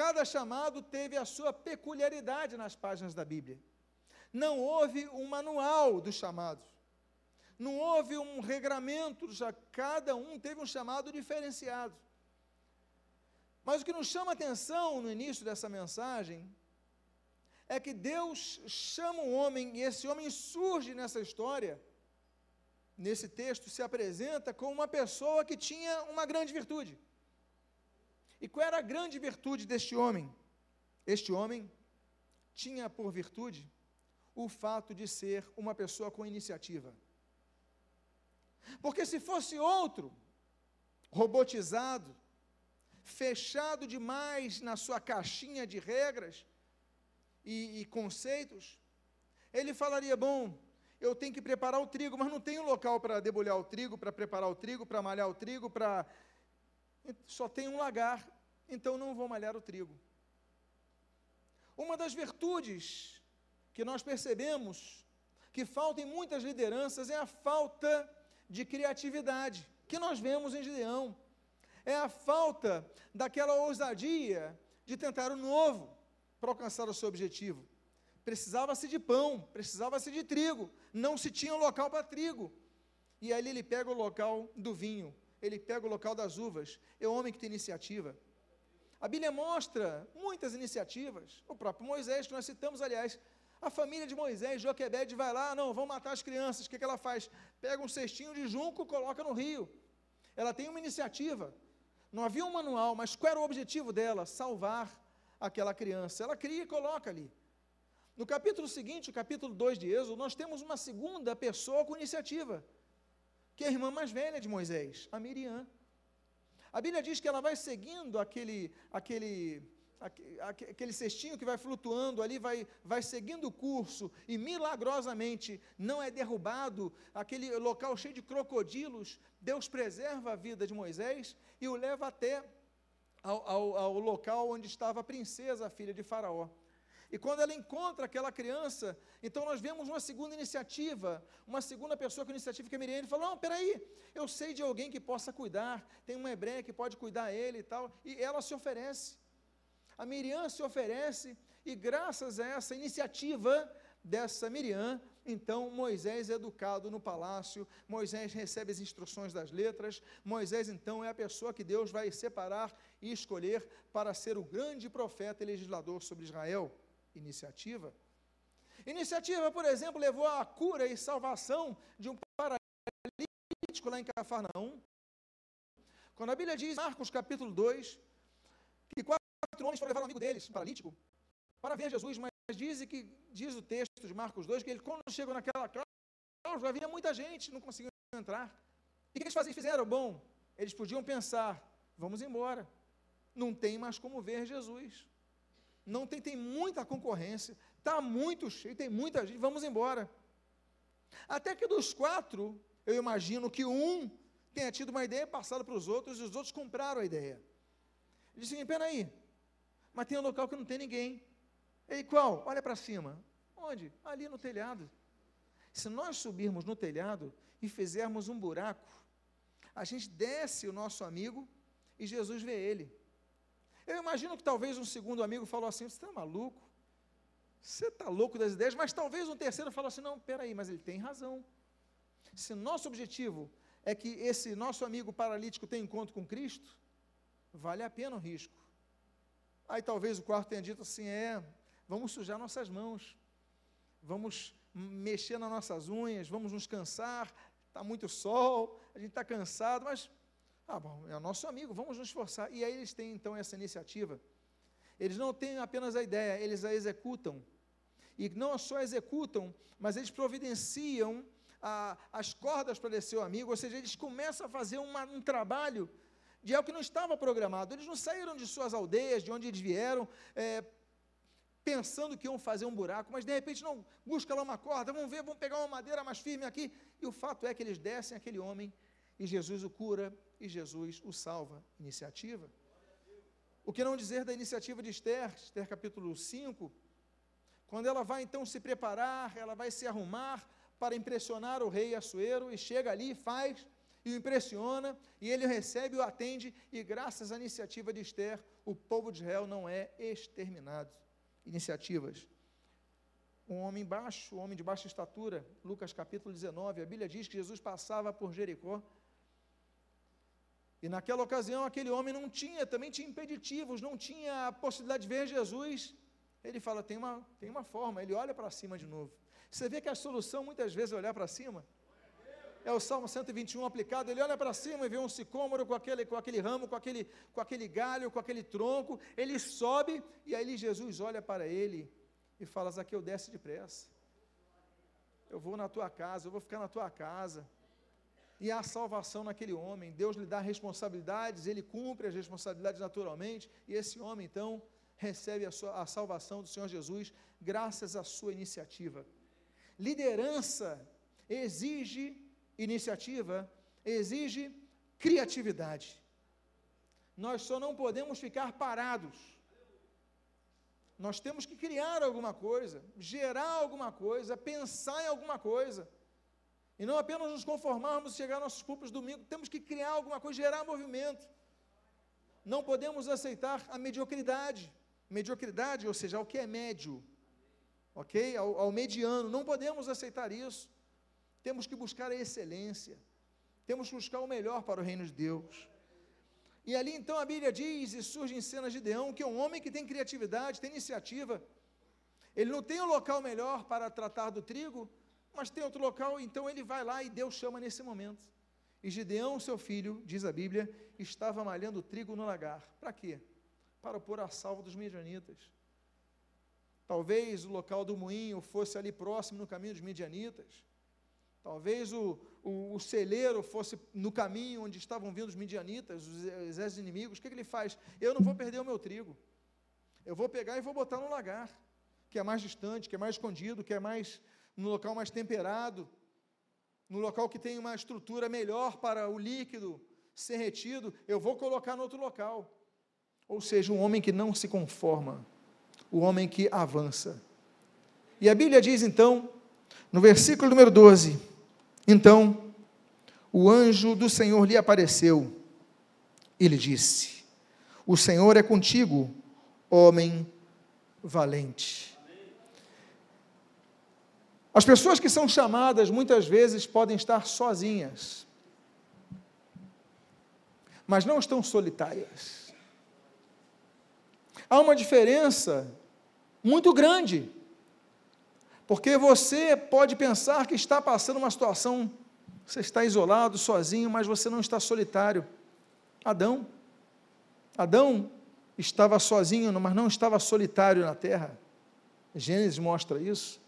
Cada chamado teve a sua peculiaridade nas páginas da Bíblia. Não houve um manual dos chamados. Não houve um regramento, já cada um teve um chamado diferenciado. Mas o que nos chama atenção no início dessa mensagem é que Deus chama um homem e esse homem surge nessa história, nesse texto, se apresenta como uma pessoa que tinha uma grande virtude. E qual era a grande virtude deste homem? Este homem tinha por virtude o fato de ser uma pessoa com iniciativa. Porque se fosse outro, robotizado, fechado demais na sua caixinha de regras e, e conceitos, ele falaria: bom, eu tenho que preparar o trigo, mas não tenho local para debulhar o trigo, para preparar o trigo, para malhar o trigo, para. Só tem um lagar, então não vou malhar o trigo. Uma das virtudes que nós percebemos que falta em muitas lideranças é a falta de criatividade que nós vemos em Gideão. É a falta daquela ousadia de tentar o novo para alcançar o seu objetivo. Precisava-se de pão, precisava-se de trigo, não se tinha local para trigo. E ali ele pega o local do vinho, ele pega o local das uvas. É o homem que tem iniciativa. A Bíblia mostra muitas iniciativas. O próprio Moisés, que nós citamos, aliás, a família de Moisés, Joquebede, vai lá, não, vão matar as crianças. O que, que ela faz? Pega um cestinho de junco, coloca no rio. Ela tem uma iniciativa. Não havia um manual, mas qual era o objetivo dela? Salvar aquela criança. Ela cria e coloca ali. No capítulo seguinte, o capítulo 2 de Êxodo, nós temos uma segunda pessoa com iniciativa, que é a irmã mais velha de Moisés, a Miriam. A Bíblia diz que ela vai seguindo aquele, aquele aquele cestinho que vai flutuando ali, vai, vai seguindo o curso e milagrosamente não é derrubado, aquele local cheio de crocodilos, Deus preserva a vida de Moisés e o leva até ao, ao, ao local onde estava a princesa, a filha de Faraó. E quando ela encontra aquela criança, então nós vemos uma segunda iniciativa, uma segunda pessoa com iniciativa que é Miriam, ele fala, não, peraí, eu sei de alguém que possa cuidar, tem uma hebreia que pode cuidar ele e tal, e ela se oferece. A Miriam se oferece e graças a essa iniciativa dessa Miriam, então Moisés é educado no palácio, Moisés recebe as instruções das letras, Moisés então é a pessoa que Deus vai separar e escolher para ser o grande profeta e legislador sobre Israel. Iniciativa. Iniciativa, por exemplo, levou à cura e salvação de um paralítico lá em Cafarnaum. Quando a Bíblia diz, Marcos capítulo 2, que quatro homens foram levar um amigo deles, um paralítico, para ver Jesus, mas diz que diz o texto de Marcos 2 que ele, quando chegou naquela cláusula, havia muita gente, não conseguiam entrar. E o que eles faziam? fizeram? Bom, eles podiam pensar, vamos embora. Não tem mais como ver Jesus. Não tem, tem muita concorrência, está muito cheio, tem muita gente, vamos embora. Até que dos quatro, eu imagino que um tenha tido uma ideia passada para os outros e os outros compraram a ideia. Ele disse assim, peraí, mas tem um local que não tem ninguém. E qual? Olha para cima. Onde? Ali no telhado. Se nós subirmos no telhado e fizermos um buraco, a gente desce o nosso amigo e Jesus vê ele. Eu imagino que talvez um segundo amigo falou assim: Você está maluco? Você está louco das ideias? Mas talvez um terceiro falou assim: Não, peraí, mas ele tem razão. Se nosso objetivo é que esse nosso amigo paralítico tenha encontro com Cristo, vale a pena o risco. Aí talvez o quarto tenha dito assim: é, vamos sujar nossas mãos, vamos mexer nas nossas unhas, vamos nos cansar, está muito sol, a gente está cansado, mas, ah, bom, é o nosso amigo, vamos nos esforçar. E aí eles têm então essa iniciativa. Eles não têm apenas a ideia, eles a executam. E não só executam, mas eles providenciam a, as cordas para descer o amigo, ou seja, eles começam a fazer uma, um trabalho de algo que não estava programado. Eles não saíram de suas aldeias, de onde eles vieram, é, pensando que iam fazer um buraco, mas de repente não, busca lá uma corda, vamos ver, vamos pegar uma madeira mais firme aqui. E o fato é que eles descem aquele homem e Jesus o cura e Jesus o salva. Iniciativa. O que não dizer da iniciativa de Esther, Esther capítulo 5, quando ela vai então se preparar, ela vai se arrumar para impressionar o rei Assuero e chega ali faz e o impressiona, e ele recebe, o atende, e graças à iniciativa de Esther, o povo de Israel não é exterminado. Iniciativas. Um homem baixo, um homem de baixa estatura, Lucas capítulo 19, a Bíblia diz que Jesus passava por Jericó, e naquela ocasião aquele homem não tinha, também tinha impeditivos, não tinha a possibilidade de ver Jesus. Ele fala, tem uma, tem uma forma, ele olha para cima de novo. Você vê que a solução muitas vezes é olhar para cima? É o Salmo 121 aplicado, ele olha para cima e vê um sicômoro com aquele, com aquele ramo, com aquele, com aquele galho, com aquele tronco, ele sobe, e aí Jesus olha para ele e fala, Zaqueu, desce depressa, eu vou na tua casa, eu vou ficar na tua casa, e há salvação naquele homem, Deus lhe dá responsabilidades, ele cumpre as responsabilidades naturalmente, e esse homem então recebe a, sua, a salvação do Senhor Jesus, graças à sua iniciativa. Liderança exige iniciativa exige criatividade. Nós só não podemos ficar parados. Nós temos que criar alguma coisa, gerar alguma coisa, pensar em alguma coisa. E não apenas nos conformarmos e chegar aos nossos púlpitos domingo, temos que criar alguma coisa, gerar movimento. Não podemos aceitar a mediocridade. Mediocridade, ou seja, ao que é médio, ok? Ao, ao mediano, não podemos aceitar isso. Temos que buscar a excelência. Temos que buscar o melhor para o reino de Deus. E ali então a Bíblia diz, e surge em cenas de Deão, que é um homem que tem criatividade, tem iniciativa. Ele não tem um local melhor para tratar do trigo, mas tem outro local, então ele vai lá e Deus chama nesse momento. E Gideão, seu filho, diz a Bíblia, estava malhando trigo no lagar. Para quê? Para pôr a salvo dos midianitas. Talvez o local do moinho fosse ali próximo no caminho dos midianitas. Talvez o, o, o, celeiro fosse no caminho onde estavam vindo os midianitas, os exércitos inimigos. O que, que ele faz? Eu não vou perder o meu trigo. Eu vou pegar e vou botar no lagar, que é mais distante, que é mais escondido, que é mais no local mais temperado, no local que tem uma estrutura melhor para o líquido ser retido. Eu vou colocar no outro local. Ou seja, um homem que não se conforma, o homem que avança. E a Bíblia diz então, no versículo número 12: então, o anjo do Senhor lhe apareceu e lhe disse: O Senhor é contigo, homem valente. As pessoas que são chamadas muitas vezes podem estar sozinhas, mas não estão solitárias. Há uma diferença muito grande porque você pode pensar que está passando uma situação, você está isolado, sozinho, mas você não está solitário. Adão, Adão estava sozinho, mas não estava solitário na terra. Gênesis mostra isso.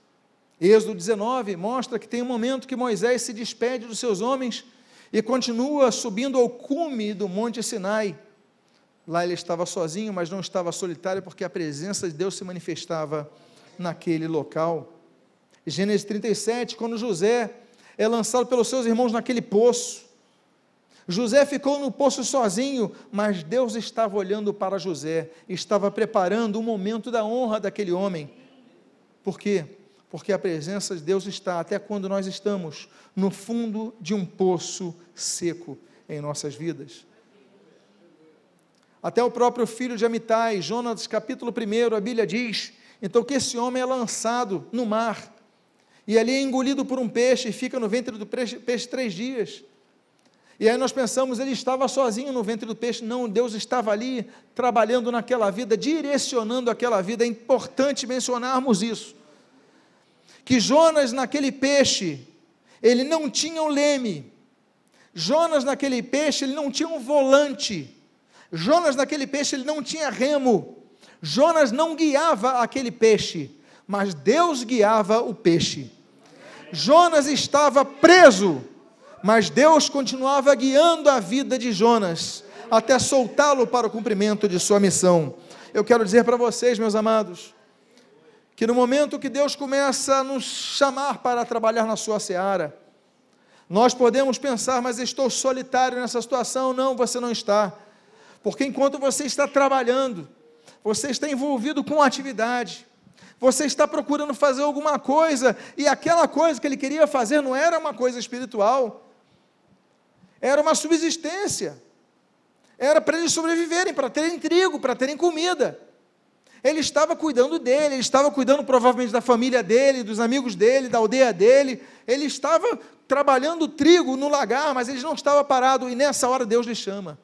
Êxodo 19 mostra que tem um momento que Moisés se despede dos seus homens e continua subindo ao cume do Monte Sinai. Lá ele estava sozinho, mas não estava solitário, porque a presença de Deus se manifestava naquele local. Gênesis 37, quando José é lançado pelos seus irmãos naquele poço. José ficou no poço sozinho, mas Deus estava olhando para José, estava preparando o momento da honra daquele homem. Por quê? Porque a presença de Deus está até quando nós estamos no fundo de um poço seco em nossas vidas. Até o próprio filho de Amitai, Jonas capítulo 1, a Bíblia diz, então que esse homem é lançado no mar, e ali é engolido por um peixe e fica no ventre do peixe, peixe três dias. E aí nós pensamos, ele estava sozinho no ventre do peixe. Não, Deus estava ali trabalhando naquela vida, direcionando aquela vida. É importante mencionarmos isso. Que Jonas, naquele peixe, ele não tinha um leme. Jonas, naquele peixe, ele não tinha um volante. Jonas, naquele peixe, ele não tinha remo. Jonas não guiava aquele peixe, mas Deus guiava o peixe. Jonas estava preso, mas Deus continuava guiando a vida de Jonas até soltá-lo para o cumprimento de sua missão. Eu quero dizer para vocês, meus amados, que no momento que Deus começa a nos chamar para trabalhar na sua seara, nós podemos pensar, mas estou solitário nessa situação. Não, você não está. Porque enquanto você está trabalhando, você está envolvido com atividade, você está procurando fazer alguma coisa e aquela coisa que ele queria fazer não era uma coisa espiritual. era uma subsistência. Era para eles sobreviverem, para terem trigo, para terem comida. Ele estava cuidando dele, ele estava cuidando provavelmente da família dele, dos amigos dele, da aldeia dele. Ele estava trabalhando trigo no lagar, mas ele não estava parado, e nessa hora Deus lhe chama.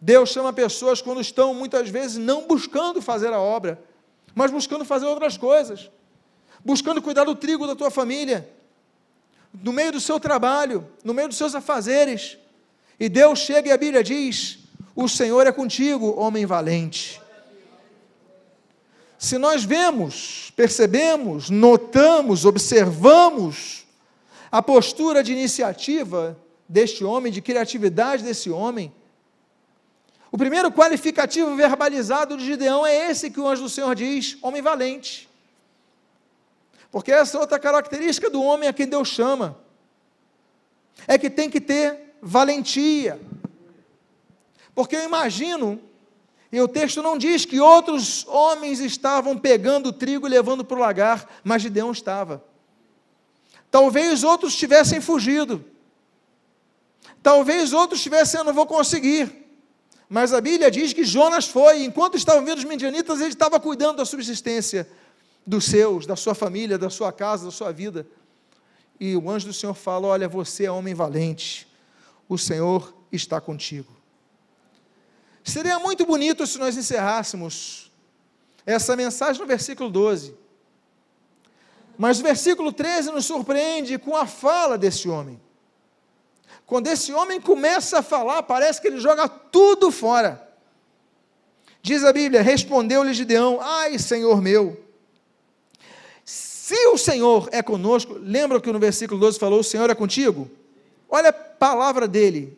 Deus chama pessoas quando estão muitas vezes não buscando fazer a obra, mas buscando fazer outras coisas, buscando cuidar do trigo da tua família, no meio do seu trabalho, no meio dos seus afazeres. E Deus chega e a Bíblia diz: O Senhor é contigo, homem valente. Se nós vemos, percebemos, notamos, observamos a postura de iniciativa deste homem, de criatividade desse homem, o primeiro qualificativo verbalizado de Gideão é esse que o anjo do Senhor diz: homem valente. Porque essa é outra característica do homem a quem Deus chama. É que tem que ter valentia. Porque eu imagino, e o texto não diz que outros homens estavam pegando trigo e levando para o lagar, mas Gideão estava. Talvez outros tivessem fugido. Talvez outros tivessem, eu não vou conseguir. Mas a Bíblia diz que Jonas foi, enquanto estavam vindo os midianitas, ele estava cuidando da subsistência dos seus, da sua família, da sua casa, da sua vida. E o anjo do Senhor fala: Olha, você é homem valente, o Senhor está contigo. Seria muito bonito se nós encerrássemos essa mensagem no versículo 12. Mas o versículo 13 nos surpreende com a fala desse homem. Quando esse homem começa a falar, parece que ele joga tudo fora. Diz a Bíblia: Respondeu-lhe Gideão: Ai, Senhor meu, se o Senhor é conosco, lembra que no versículo 12 falou: O Senhor é contigo? Olha a palavra dele.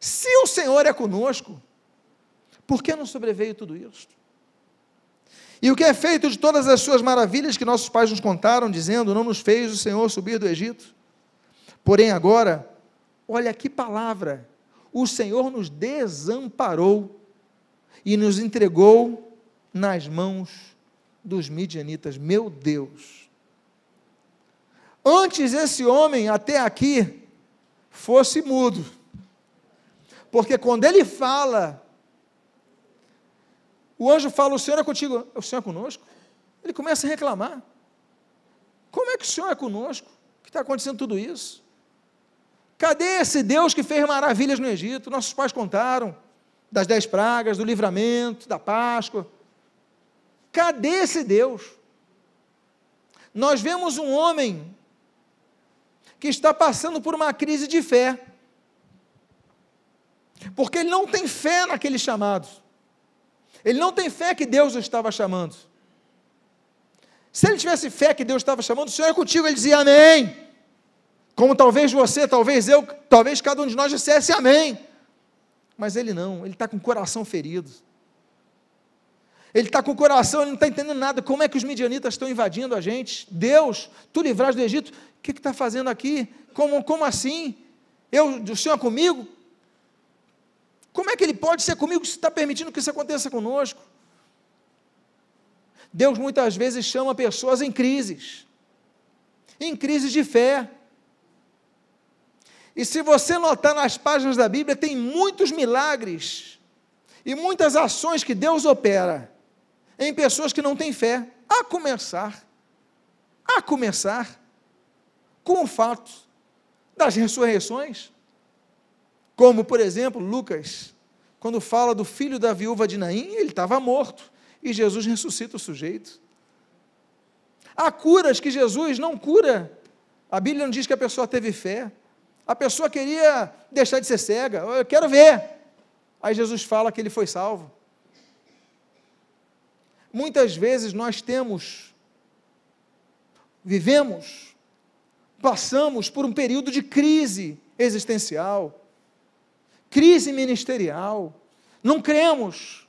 Se o Senhor é conosco, por que não sobreveio tudo isso? E o que é feito de todas as suas maravilhas que nossos pais nos contaram, dizendo: Não nos fez o Senhor subir do Egito? Porém, agora, olha que palavra: o Senhor nos desamparou e nos entregou nas mãos dos midianitas. Meu Deus! Antes esse homem, até aqui, fosse mudo. Porque quando ele fala, o anjo fala: O Senhor é contigo, o Senhor é conosco. Ele começa a reclamar. Como é que o Senhor é conosco? Que está acontecendo tudo isso? Cadê esse Deus que fez maravilhas no Egito? Nossos pais contaram das dez pragas, do livramento, da Páscoa. Cadê esse Deus? Nós vemos um homem que está passando por uma crise de fé. Porque ele não tem fé naquele chamado. Ele não tem fé que Deus o estava chamando. Se ele tivesse fé que Deus estava chamando, o Senhor é contigo, ele dizia amém. Como talvez você, talvez eu, talvez cada um de nós dissesse amém. Mas ele não, ele está com o coração ferido. Ele está com o coração, ele não está entendendo nada. Como é que os midianitas estão invadindo a gente? Deus, tu livraste do Egito, o que está fazendo aqui? Como, como assim? Eu, o Senhor é comigo? Como é que ele pode ser comigo se está permitindo que isso aconteça conosco? Deus muitas vezes chama pessoas em crises, em crises de fé. E se você notar nas páginas da Bíblia, tem muitos milagres e muitas ações que Deus opera em pessoas que não têm fé, a começar, a começar com o fato das ressurreições. Como, por exemplo, Lucas, quando fala do filho da viúva de Naim, ele estava morto e Jesus ressuscita o sujeito. Há curas que Jesus não cura. A Bíblia não diz que a pessoa teve fé. A pessoa queria deixar de ser cega. Eu quero ver. Aí Jesus fala que ele foi salvo. Muitas vezes nós temos, vivemos, passamos por um período de crise existencial, crise ministerial, não cremos.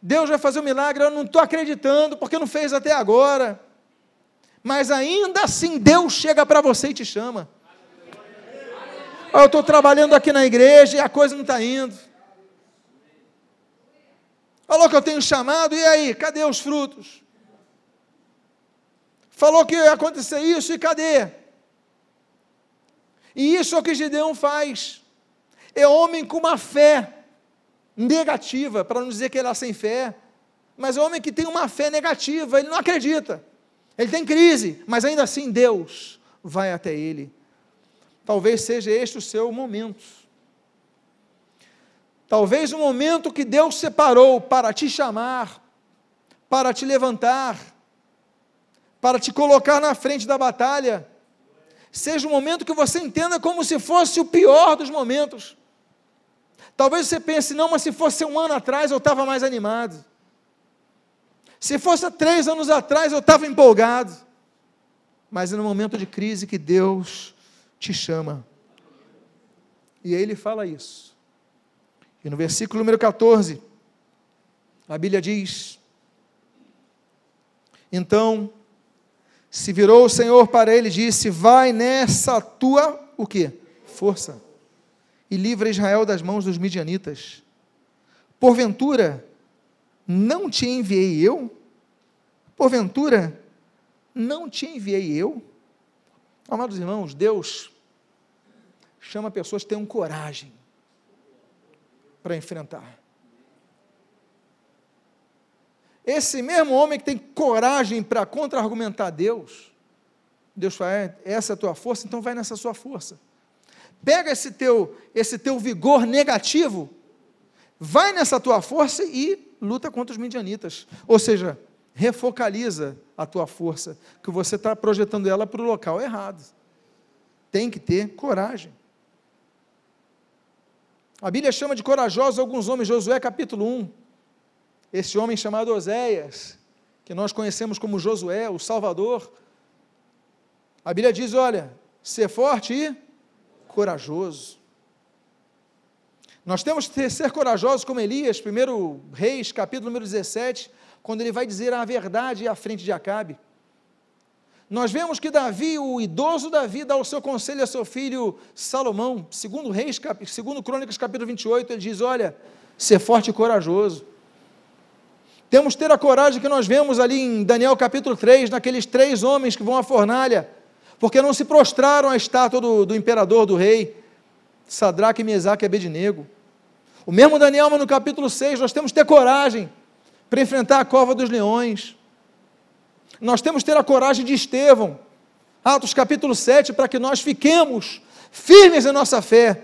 Deus vai fazer um milagre, eu não estou acreditando, porque não fez até agora. Mas ainda assim, Deus chega para você e te chama. eu estou trabalhando aqui na igreja e a coisa não está indo. Falou que eu tenho chamado, e aí? Cadê os frutos? Falou que ia acontecer isso, e cadê? E isso é o que Gideão faz. É homem com uma fé negativa, para não dizer que ele é sem fé, mas é homem que tem uma fé negativa, ele não acredita. Ele tem crise, mas ainda assim Deus vai até ele. Talvez seja este o seu momento. Talvez o momento que Deus separou para te chamar, para te levantar, para te colocar na frente da batalha, seja um momento que você entenda como se fosse o pior dos momentos. Talvez você pense, não, mas se fosse um ano atrás eu estava mais animado. Se fosse três anos atrás eu estava empolgado. Mas é no momento de crise que Deus te chama. E ele fala isso. E no versículo número 14, a Bíblia diz: Então se virou o Senhor para ele e disse: Vai nessa tua o quê? Força. E livra Israel das mãos dos midianitas. Porventura, não te enviei eu? Porventura, não te enviei eu? Amados irmãos, Deus chama pessoas que tenham coragem para enfrentar. Esse mesmo homem que tem coragem para contra-argumentar Deus, Deus fala, é, essa é a tua força, então vai nessa sua força. Pega esse teu, esse teu vigor negativo, vai nessa tua força e luta contra os midianitas. Ou seja, refocaliza a tua força, que você está projetando ela para o local errado. Tem que ter coragem. A Bíblia chama de corajosos alguns homens, Josué capítulo 1 esse homem chamado Oséias, que nós conhecemos como Josué, o Salvador, a Bíblia diz: olha, ser forte e corajoso. Nós temos que ser corajosos como Elias, 1 Reis, capítulo número 17, quando ele vai dizer a verdade à frente de Acabe. Nós vemos que Davi, o idoso Davi, dá o seu conselho a seu filho Salomão, segundo Reis, segundo Crônicas, capítulo 28, ele diz: olha, ser forte e corajoso. Temos que ter a coragem que nós vemos ali em Daniel capítulo 3, naqueles três homens que vão à fornalha, porque não se prostraram à estátua do, do imperador, do rei, Sadraque, Mesaque e Abednego. O mesmo Daniel, mas no capítulo 6, nós temos que ter coragem para enfrentar a cova dos leões. Nós temos que ter a coragem de Estevão, Atos capítulo 7, para que nós fiquemos firmes em nossa fé,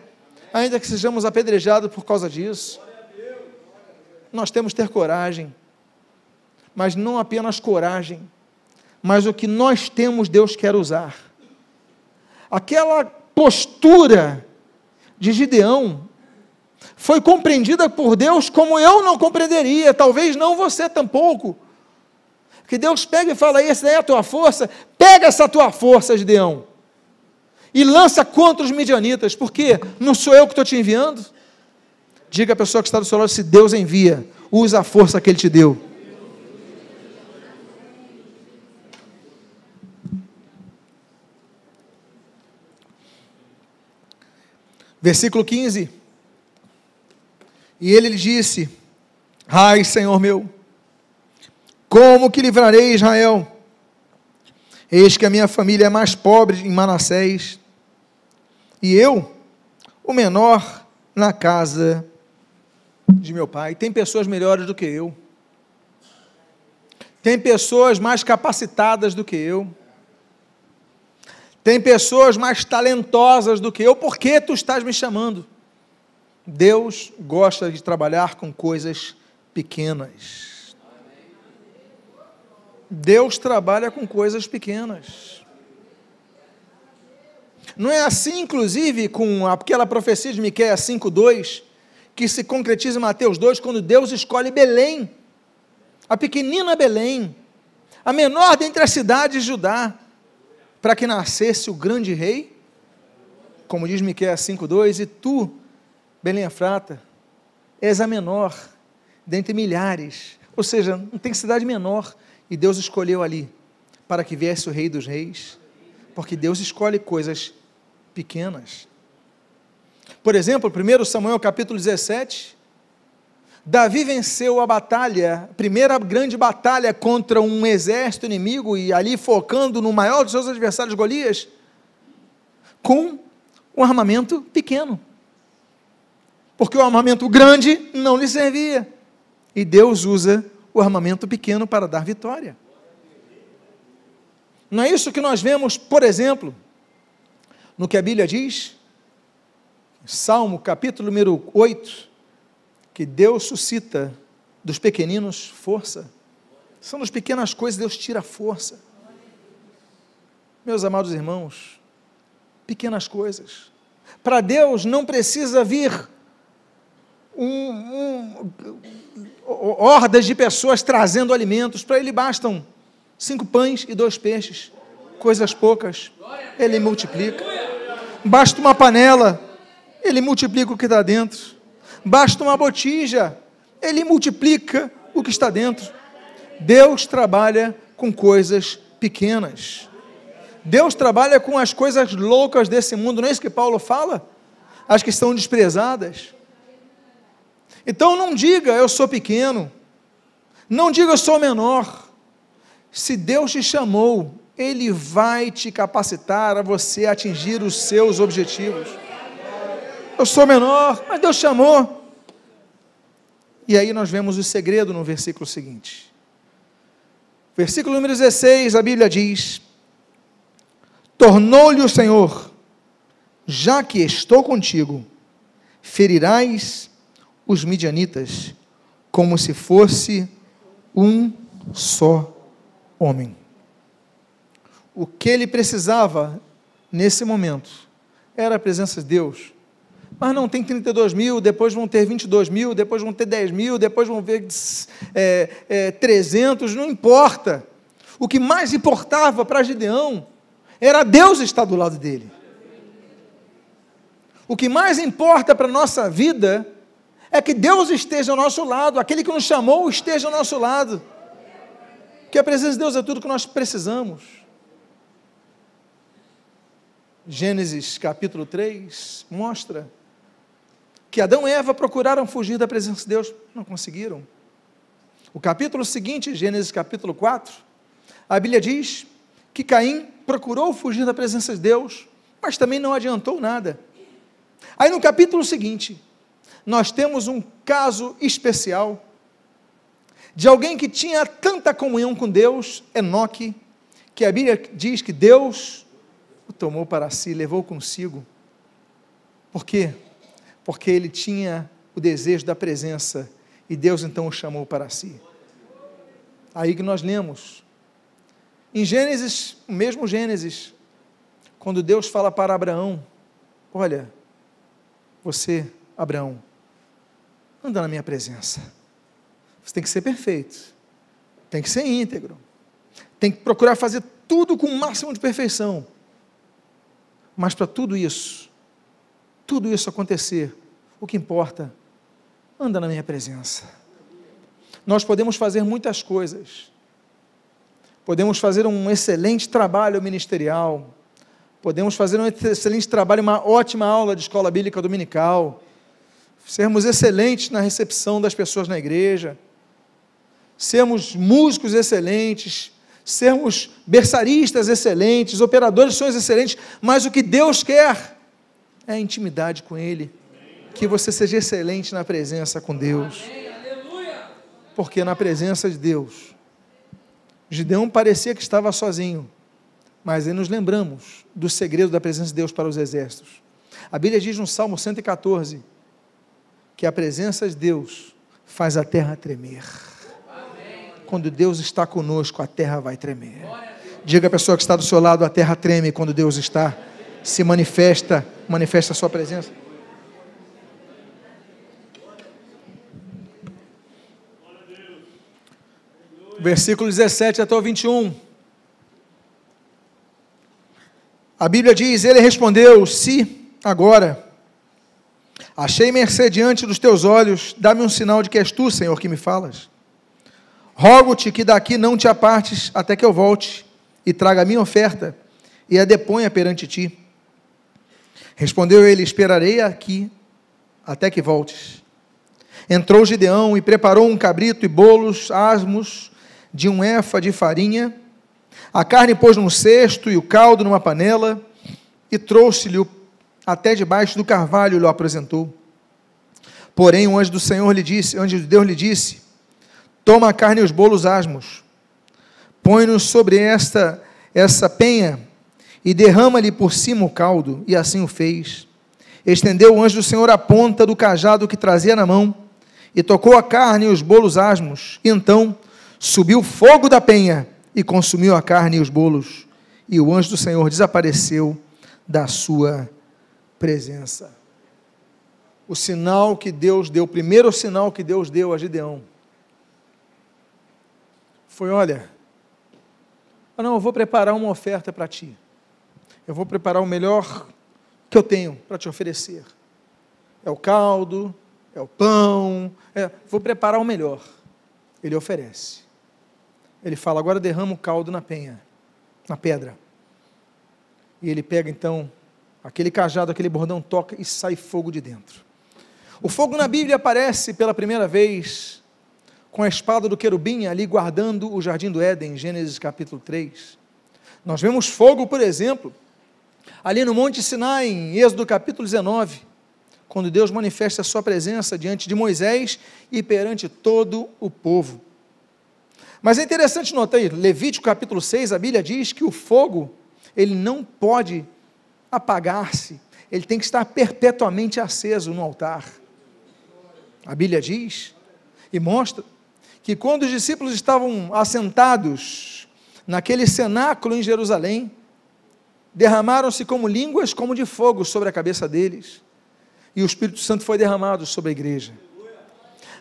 ainda que sejamos apedrejados por causa disso. Nós temos que ter coragem mas não apenas coragem, mas o que nós temos, Deus quer usar. Aquela postura de Gideão foi compreendida por Deus como eu não compreenderia, talvez não você tampouco. Que Deus pega e fala: essa é a tua força, pega essa tua força, Gideão, e lança contra os midianitas, porque não sou eu que estou te enviando? Diga a pessoa que está do seu lado: se Deus envia, usa a força que Ele te deu. Versículo 15. E ele lhe disse: Ai, Senhor meu, como que livrarei Israel? Eis que a minha família é mais pobre em Manassés, e eu, o menor na casa de meu pai. Tem pessoas melhores do que eu, tem pessoas mais capacitadas do que eu tem pessoas mais talentosas do que eu, por que tu estás me chamando? Deus gosta de trabalhar com coisas pequenas. Deus trabalha com coisas pequenas. Não é assim, inclusive, com aquela profecia de Miqueias 5:2, que se concretiza em Mateus 2, quando Deus escolhe Belém, a pequenina Belém, a menor dentre as cidades de Judá, para que nascesse o grande rei, como diz Miqueias 5:2, e tu, Belém Efrata, és a menor dentre milhares, ou seja, não tem cidade menor, e Deus escolheu ali para que viesse o rei dos reis, porque Deus escolhe coisas pequenas. Por exemplo, 1 Samuel capítulo 17, Davi venceu a batalha, a primeira grande batalha contra um exército inimigo e ali focando no maior dos seus adversários, Golias, com um armamento pequeno. Porque o armamento grande não lhe servia. E Deus usa o armamento pequeno para dar vitória. Não é isso que nós vemos, por exemplo, no que a Bíblia diz? Salmo capítulo número 8, que Deus suscita dos pequeninos força. São das pequenas coisas Deus tira força. Meus amados irmãos, pequenas coisas. Para Deus não precisa vir um, um, hordas de pessoas trazendo alimentos. Para Ele bastam cinco pães e dois peixes, coisas poucas. Ele multiplica. Basta uma panela, Ele multiplica o que está dentro. Basta uma botija, Ele multiplica o que está dentro. Deus trabalha com coisas pequenas. Deus trabalha com as coisas loucas desse mundo, não é isso que Paulo fala? As que são desprezadas. Então não diga eu sou pequeno, não diga eu sou menor. Se Deus te chamou, Ele vai te capacitar a você atingir os seus objetivos. Eu sou menor, mas Deus chamou. E aí nós vemos o segredo no versículo seguinte. Versículo número 16, a Bíblia diz: Tornou-lhe o Senhor, já que estou contigo, ferirás os midianitas como se fosse um só homem. O que ele precisava nesse momento era a presença de Deus. Mas não tem 32 mil, depois vão ter 22 mil, depois vão ter 10 mil, depois vão ver é, é, 300, não importa. O que mais importava para Gideão era Deus estar do lado dele. O que mais importa para a nossa vida é que Deus esteja ao nosso lado, aquele que nos chamou esteja ao nosso lado. Que a presença de Deus é tudo que nós precisamos. Gênesis capítulo 3 mostra que Adão e Eva procuraram fugir da presença de Deus, não conseguiram. O capítulo seguinte, Gênesis capítulo 4, a Bíblia diz que Caim procurou fugir da presença de Deus, mas também não adiantou nada. Aí no capítulo seguinte, nós temos um caso especial de alguém que tinha tanta comunhão com Deus, Enoque, que a Bíblia diz que Deus o tomou para si, levou consigo. Por quê? Porque ele tinha o desejo da presença e Deus então o chamou para si. Aí que nós lemos em Gênesis, o mesmo Gênesis, quando Deus fala para Abraão: Olha, você, Abraão, anda na minha presença. Você tem que ser perfeito, tem que ser íntegro, tem que procurar fazer tudo com o máximo de perfeição. Mas para tudo isso, tudo isso acontecer, o que importa, anda na minha presença. Nós podemos fazer muitas coisas, podemos fazer um excelente trabalho ministerial, podemos fazer um excelente trabalho, uma ótima aula de escola bíblica dominical, sermos excelentes na recepção das pessoas na igreja, sermos músicos excelentes, sermos berçaristas excelentes, operadores de sons excelentes, mas o que Deus quer é a intimidade com Ele, que você seja excelente na presença com Deus, porque na presença de Deus Gideão parecia que estava sozinho, mas aí nos lembramos do segredo da presença de Deus para os exércitos. A Bíblia diz no Salmo 114 que a presença de Deus faz a terra tremer. Quando Deus está conosco, a terra vai tremer. Diga a pessoa que está do seu lado, a terra treme quando Deus está, se manifesta, manifesta a sua presença. versículo 17 até o 21. A Bíblia diz: Ele respondeu: Se agora achei mercê diante dos teus olhos, dá-me um sinal de que és tu, Senhor, que me falas. Rogo-te que daqui não te apartes até que eu volte e traga a minha oferta e a deponha perante ti. Respondeu ele: Esperarei aqui até que voltes. Entrou Gideão e preparou um cabrito e bolos, asmos, de um efa de farinha, a carne pôs num cesto e o caldo numa panela, e trouxe-lhe até debaixo do carvalho lhe apresentou. Porém, o anjo do Senhor lhe disse, anjo de Deus lhe disse: Toma a carne e os bolos asmos, põe-nos sobre esta essa penha e derrama-lhe por cima o caldo, e assim o fez. Estendeu o anjo do Senhor a ponta do cajado que trazia na mão, e tocou a carne e os bolos asmos. E então subiu fogo da penha e consumiu a carne e os bolos. E o anjo do Senhor desapareceu da sua presença. O sinal que Deus deu, o primeiro sinal que Deus deu a Gideão, foi: olha, não, eu vou preparar uma oferta para ti. Eu vou preparar o melhor que eu tenho para te oferecer. É o caldo, é o pão, é, vou preparar o melhor. Ele oferece. Ele fala: agora derrama o caldo na penha, na pedra. E ele pega então aquele cajado, aquele bordão, toca e sai fogo de dentro. O fogo na Bíblia aparece pela primeira vez com a espada do querubim ali guardando o jardim do Éden, Gênesis capítulo 3. Nós vemos fogo, por exemplo, ali no Monte Sinai, em Êxodo capítulo 19, quando Deus manifesta a sua presença diante de Moisés e perante todo o povo. Mas é interessante notar Levítico capítulo 6, a Bíblia diz que o fogo, ele não pode apagar-se, ele tem que estar perpetuamente aceso no altar. A Bíblia diz e mostra que quando os discípulos estavam assentados naquele cenáculo em Jerusalém, derramaram-se como línguas como de fogo sobre a cabeça deles, e o Espírito Santo foi derramado sobre a igreja.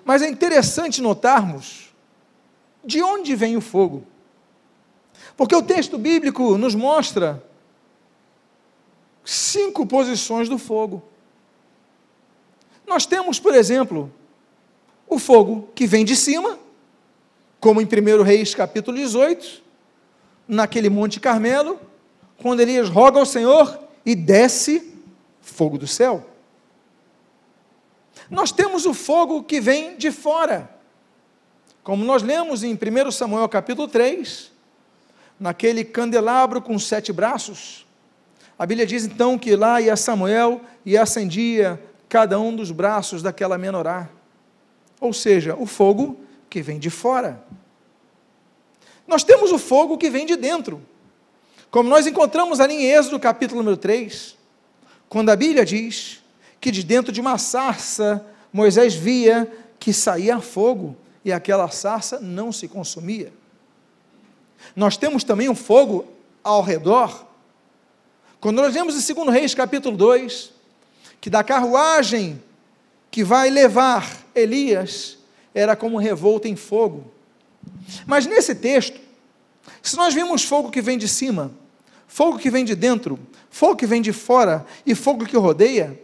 Mas é interessante notarmos de onde vem o fogo? Porque o texto bíblico nos mostra cinco posições do fogo. Nós temos, por exemplo, o fogo que vem de cima, como em 1 Reis capítulo 18, naquele Monte Carmelo, quando Elias roga ao Senhor e desce fogo do céu. Nós temos o fogo que vem de fora, como nós lemos em 1 Samuel capítulo 3, naquele candelabro com sete braços, a Bíblia diz então que lá ia Samuel e acendia cada um dos braços daquela menorá. Ou seja, o fogo que vem de fora. Nós temos o fogo que vem de dentro. Como nós encontramos ali em Êxodo capítulo número 3, quando a Bíblia diz que de dentro de uma sarça Moisés via que saía fogo e aquela sarça não se consumia. Nós temos também um fogo ao redor. Quando nós vemos em 2 Reis capítulo 2, que da carruagem que vai levar Elias era como revolta em fogo. Mas nesse texto, se nós vimos fogo que vem de cima, fogo que vem de dentro, fogo que vem de fora e fogo que rodeia,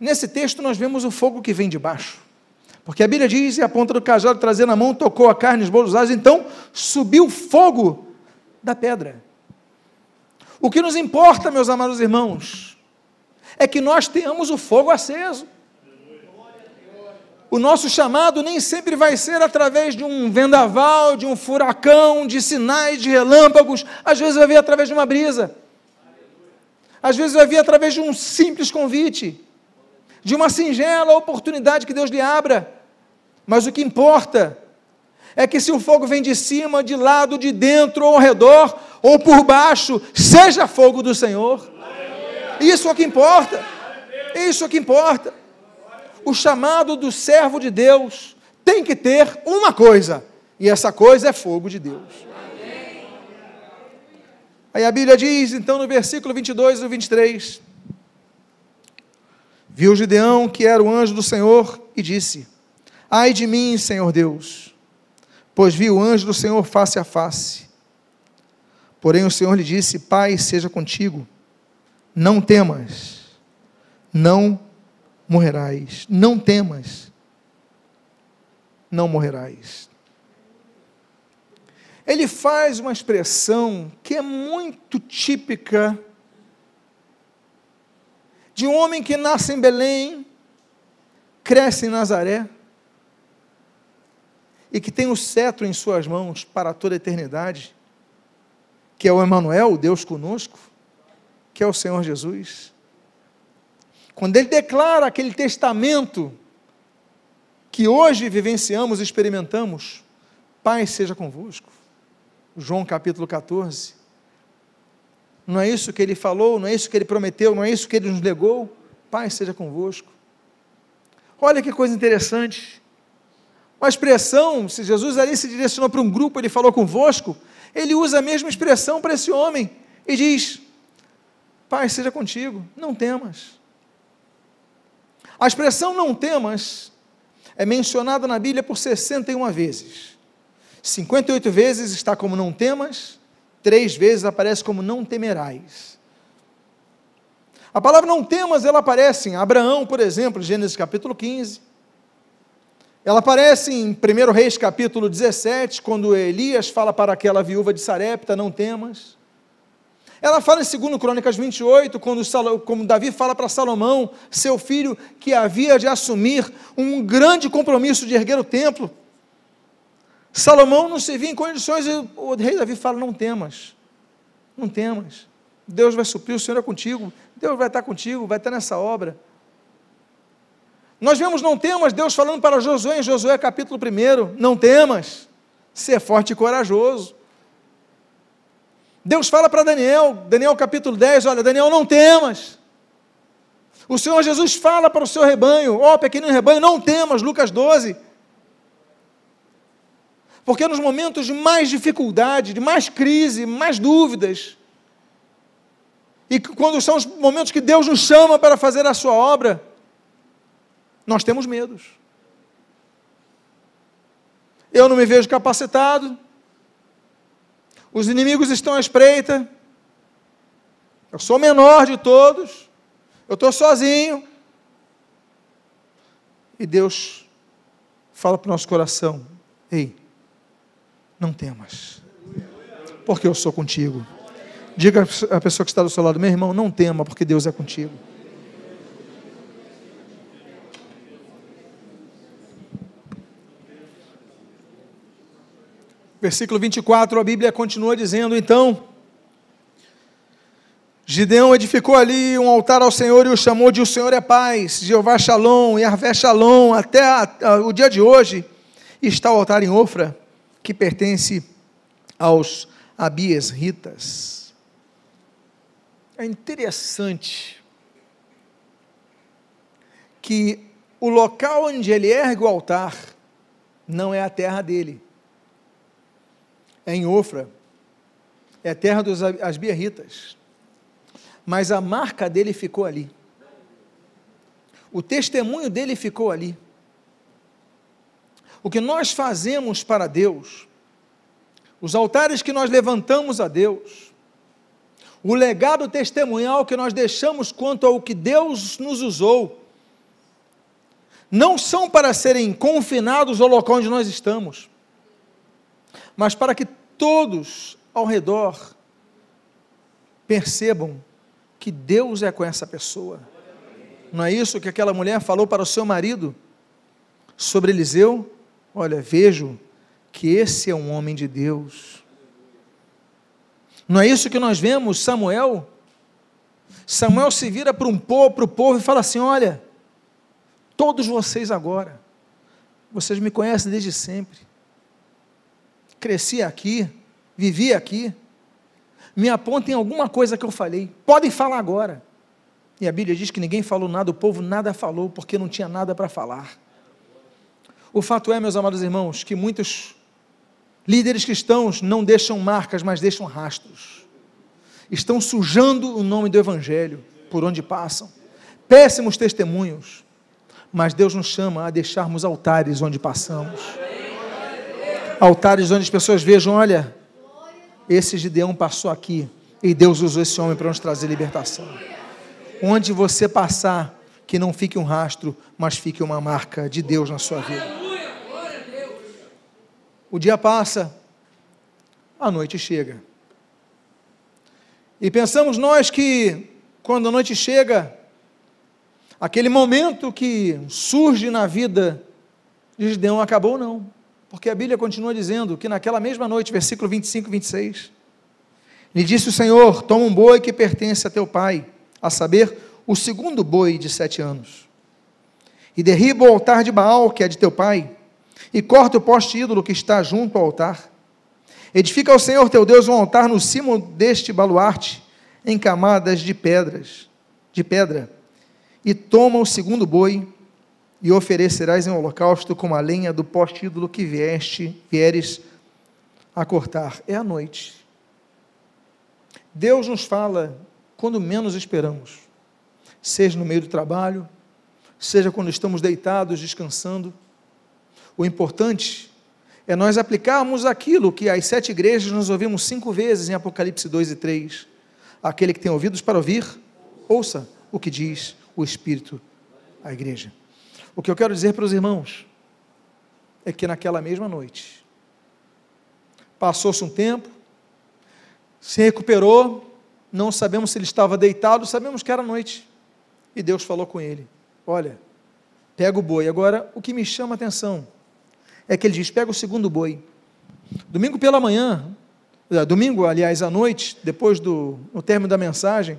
nesse texto nós vemos o fogo que vem de baixo. Porque a Bíblia diz, e a ponta do cajado trazendo na mão, tocou a carne, os bolos então subiu fogo da pedra. O que nos importa, meus amados irmãos, é que nós tenhamos o fogo aceso. O nosso chamado nem sempre vai ser através de um vendaval, de um furacão, de sinais, de relâmpagos, às vezes vai vir através de uma brisa, às vezes vai vir através de um simples convite de uma singela oportunidade que Deus lhe abra. Mas o que importa é que se o fogo vem de cima, de lado, de dentro ou ao redor, ou por baixo, seja fogo do Senhor. Isso é o que importa. Isso é o que importa. O chamado do servo de Deus tem que ter uma coisa, e essa coisa é fogo de Deus. Aí a Bíblia diz, então, no versículo 22 e 23, Viu Gideão que era o anjo do Senhor e disse: Ai de mim, Senhor Deus, pois vi o anjo do Senhor face a face. Porém o Senhor lhe disse: Pai, seja contigo, não temas, não morrerás, não temas, não morrerás. Ele faz uma expressão que é muito típica de um homem que nasce em Belém, cresce em Nazaré, e que tem o cetro em suas mãos para toda a eternidade, que é o Emanuel, o Deus conosco, que é o Senhor Jesus. Quando ele declara aquele testamento que hoje vivenciamos e experimentamos, Pai seja convosco. João capítulo 14. Não é isso que ele falou, não é isso que ele prometeu, não é isso que ele nos legou? Pai seja convosco. Olha que coisa interessante. Uma expressão, se Jesus ali se direcionou para um grupo, ele falou convosco, ele usa a mesma expressão para esse homem e diz: Pai seja contigo, não temas. A expressão não temas é mencionada na Bíblia por 61 vezes. 58 vezes está como não temas, três vezes aparece como não temerás. A palavra não temas, ela aparece em Abraão, por exemplo, Gênesis capítulo 15. Ela aparece em 1 Reis capítulo 17, quando Elias fala para aquela viúva de Sarepta, não temas. Ela fala em 2 Crônicas 28, quando, como Davi fala para Salomão, seu filho, que havia de assumir um grande compromisso de erguer o templo. Salomão não se via em condições, e o rei Davi fala: não temas, não temas. Deus vai suprir, o Senhor é contigo, Deus vai estar contigo, vai estar nessa obra. Nós vemos não temas, Deus falando para Josué em Josué capítulo 1, não temas, ser forte e corajoso. Deus fala para Daniel, Daniel capítulo 10, olha, Daniel, não temas. O Senhor Jesus fala para o seu rebanho, ó oh, pequeno rebanho, não temas, Lucas 12. Porque nos momentos de mais dificuldade, de mais crise, mais dúvidas, e quando são os momentos que Deus nos chama para fazer a sua obra, nós temos medos. Eu não me vejo capacitado, os inimigos estão à espreita, eu sou o menor de todos, eu estou sozinho. E Deus fala para o nosso coração: Ei, não temas, porque eu sou contigo. Diga à pessoa que está do seu lado, meu irmão, não tema, porque Deus é contigo. Versículo 24, a Bíblia continua dizendo: Então, Gideão edificou ali um altar ao Senhor e o chamou de O Senhor é Paz, Jeová Shalom, Yahvé Shalom, até a, a, o dia de hoje está o altar em Ofra, que pertence aos Abias Ritas. É interessante que o local onde ele ergue o altar não é a terra dele é em Ofra, é terra dos Asbiarritas. Mas a marca dele ficou ali. O testemunho dele ficou ali. O que nós fazemos para Deus, os altares que nós levantamos a Deus, o legado testemunhal que nós deixamos quanto ao que Deus nos usou, não são para serem confinados ao local onde nós estamos, mas para que todos ao redor percebam que Deus é com essa pessoa. Não é isso que aquela mulher falou para o seu marido sobre Eliseu? Olha, vejo que esse é um homem de Deus. Não é isso que nós vemos Samuel? Samuel se vira para um povo, para o povo e fala assim: Olha, todos vocês agora, vocês me conhecem desde sempre cresci aqui, vivi aqui, me apontem alguma coisa que eu falei. Podem falar agora. E a Bíblia diz que ninguém falou nada, o povo nada falou, porque não tinha nada para falar. O fato é, meus amados irmãos, que muitos líderes cristãos não deixam marcas, mas deixam rastros. Estão sujando o nome do Evangelho por onde passam. Péssimos testemunhos. Mas Deus nos chama a deixarmos altares onde passamos altares onde as pessoas vejam: olha, esse Gideão passou aqui e Deus usou esse homem para nos trazer libertação. Onde você passar, que não fique um rastro, mas fique uma marca de Deus na sua vida. O dia passa, a noite chega. E pensamos nós que, quando a noite chega, aquele momento que surge na vida de Gideão acabou, não. Porque a Bíblia continua dizendo que naquela mesma noite, versículo 25 e 26, lhe disse o Senhor: Toma um boi que pertence a teu pai, a saber, o segundo boi de sete anos. E derriba o altar de Baal, que é de teu pai, e corta o poste ídolo que está junto ao altar. Edifica ao Senhor teu Deus um altar no cimo deste baluarte, em camadas de pedras, de pedra. E toma o segundo boi, e oferecerás em holocausto com a lenha do poste ídolo que vieste, vieres a cortar. É a noite. Deus nos fala quando menos esperamos, seja no meio do trabalho, seja quando estamos deitados, descansando. O importante é nós aplicarmos aquilo que as sete igrejas nós ouvimos cinco vezes em Apocalipse 2 e 3. Aquele que tem ouvidos para ouvir, ouça o que diz o Espírito à igreja. O que eu quero dizer para os irmãos é que naquela mesma noite, passou-se um tempo, se recuperou, não sabemos se ele estava deitado, sabemos que era noite. E Deus falou com ele: Olha, pega o boi. Agora, o que me chama a atenção é que ele diz: Pega o segundo boi. Domingo pela manhã, eh, domingo, aliás, à noite, depois do no término da mensagem,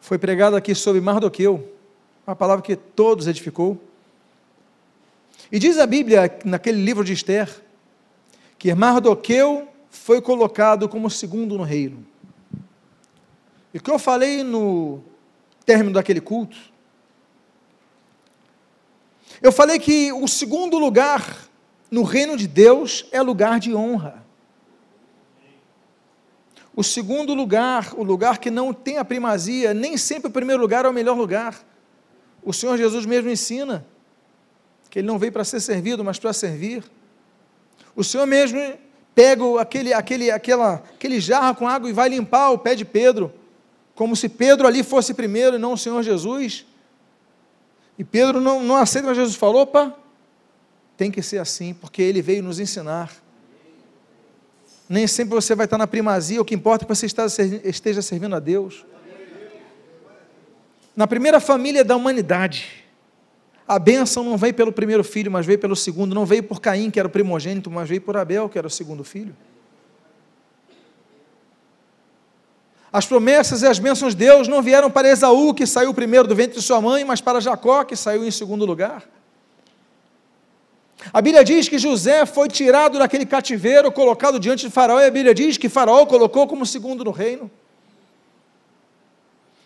foi pregado aqui sobre Mardoqueu, uma palavra que todos edificou. E diz a Bíblia, naquele livro de Esther, que Mardoqueu foi colocado como segundo no reino. E o que eu falei no término daquele culto, eu falei que o segundo lugar no reino de Deus é lugar de honra. O segundo lugar, o lugar que não tem a primazia, nem sempre o primeiro lugar é o melhor lugar. O Senhor Jesus mesmo ensina que ele não veio para ser servido, mas para servir. O Senhor mesmo pega aquele, aquele, aquela, aquele jarro com água e vai limpar o pé de Pedro, como se Pedro ali fosse primeiro e não o Senhor Jesus. E Pedro não, não aceita, mas Jesus falou: opa, tem que ser assim, porque ele veio nos ensinar. Nem sempre você vai estar na primazia, o que importa é que você esteja servindo a Deus. Na primeira família da humanidade, a bênção não veio pelo primeiro filho, mas veio pelo segundo. Não veio por Caim, que era o primogênito, mas veio por Abel, que era o segundo filho. As promessas e as bênçãos de Deus não vieram para Esaú, que saiu primeiro do ventre de sua mãe, mas para Jacó, que saiu em segundo lugar. A Bíblia diz que José foi tirado daquele cativeiro, colocado diante de Faraó, e a Bíblia diz que Faraó colocou como segundo no reino.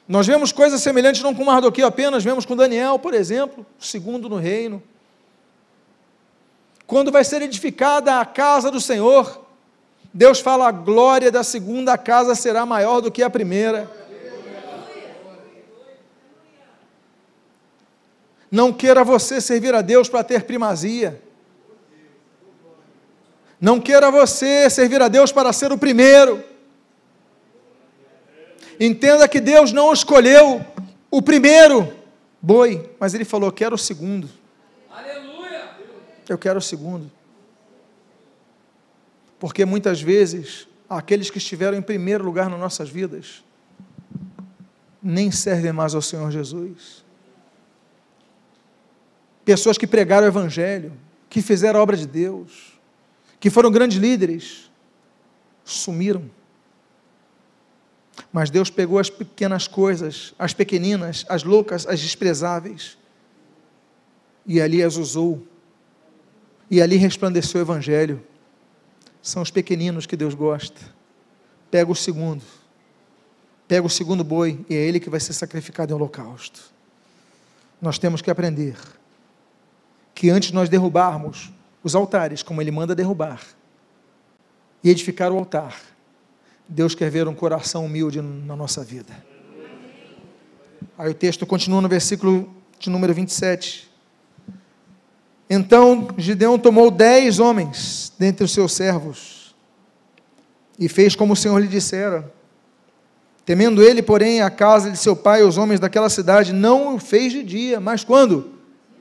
Nós vemos coisas semelhantes não com Mardoqueu apenas, vemos com Daniel, por exemplo, segundo no reino. Quando vai ser edificada a casa do Senhor, Deus fala: a glória da segunda casa será maior do que a primeira. Não queira você servir a Deus para ter primazia. Não queira você servir a Deus para ser o primeiro. Entenda que Deus não escolheu o primeiro boi, mas Ele falou: quero o segundo. Aleluia! Eu quero o segundo. Porque muitas vezes, aqueles que estiveram em primeiro lugar nas nossas vidas, nem servem mais ao Senhor Jesus. Pessoas que pregaram o Evangelho, que fizeram a obra de Deus, que foram grandes líderes, sumiram mas Deus pegou as pequenas coisas, as pequeninas, as loucas, as desprezáveis, e ali as usou. E ali resplandeceu o Evangelho. São os pequeninos que Deus gosta. Pega o segundo. Pega o segundo boi e é ele que vai ser sacrificado em holocausto. Nós temos que aprender que antes nós derrubarmos os altares, como ele manda derrubar, e edificar o altar, Deus quer ver um coração humilde na nossa vida. Aí o texto continua no versículo de número 27. Então Gideão tomou dez homens dentre os seus servos e fez como o Senhor lhe dissera. Temendo ele, porém, a casa de seu pai e os homens daquela cidade, não o fez de dia, mas quando?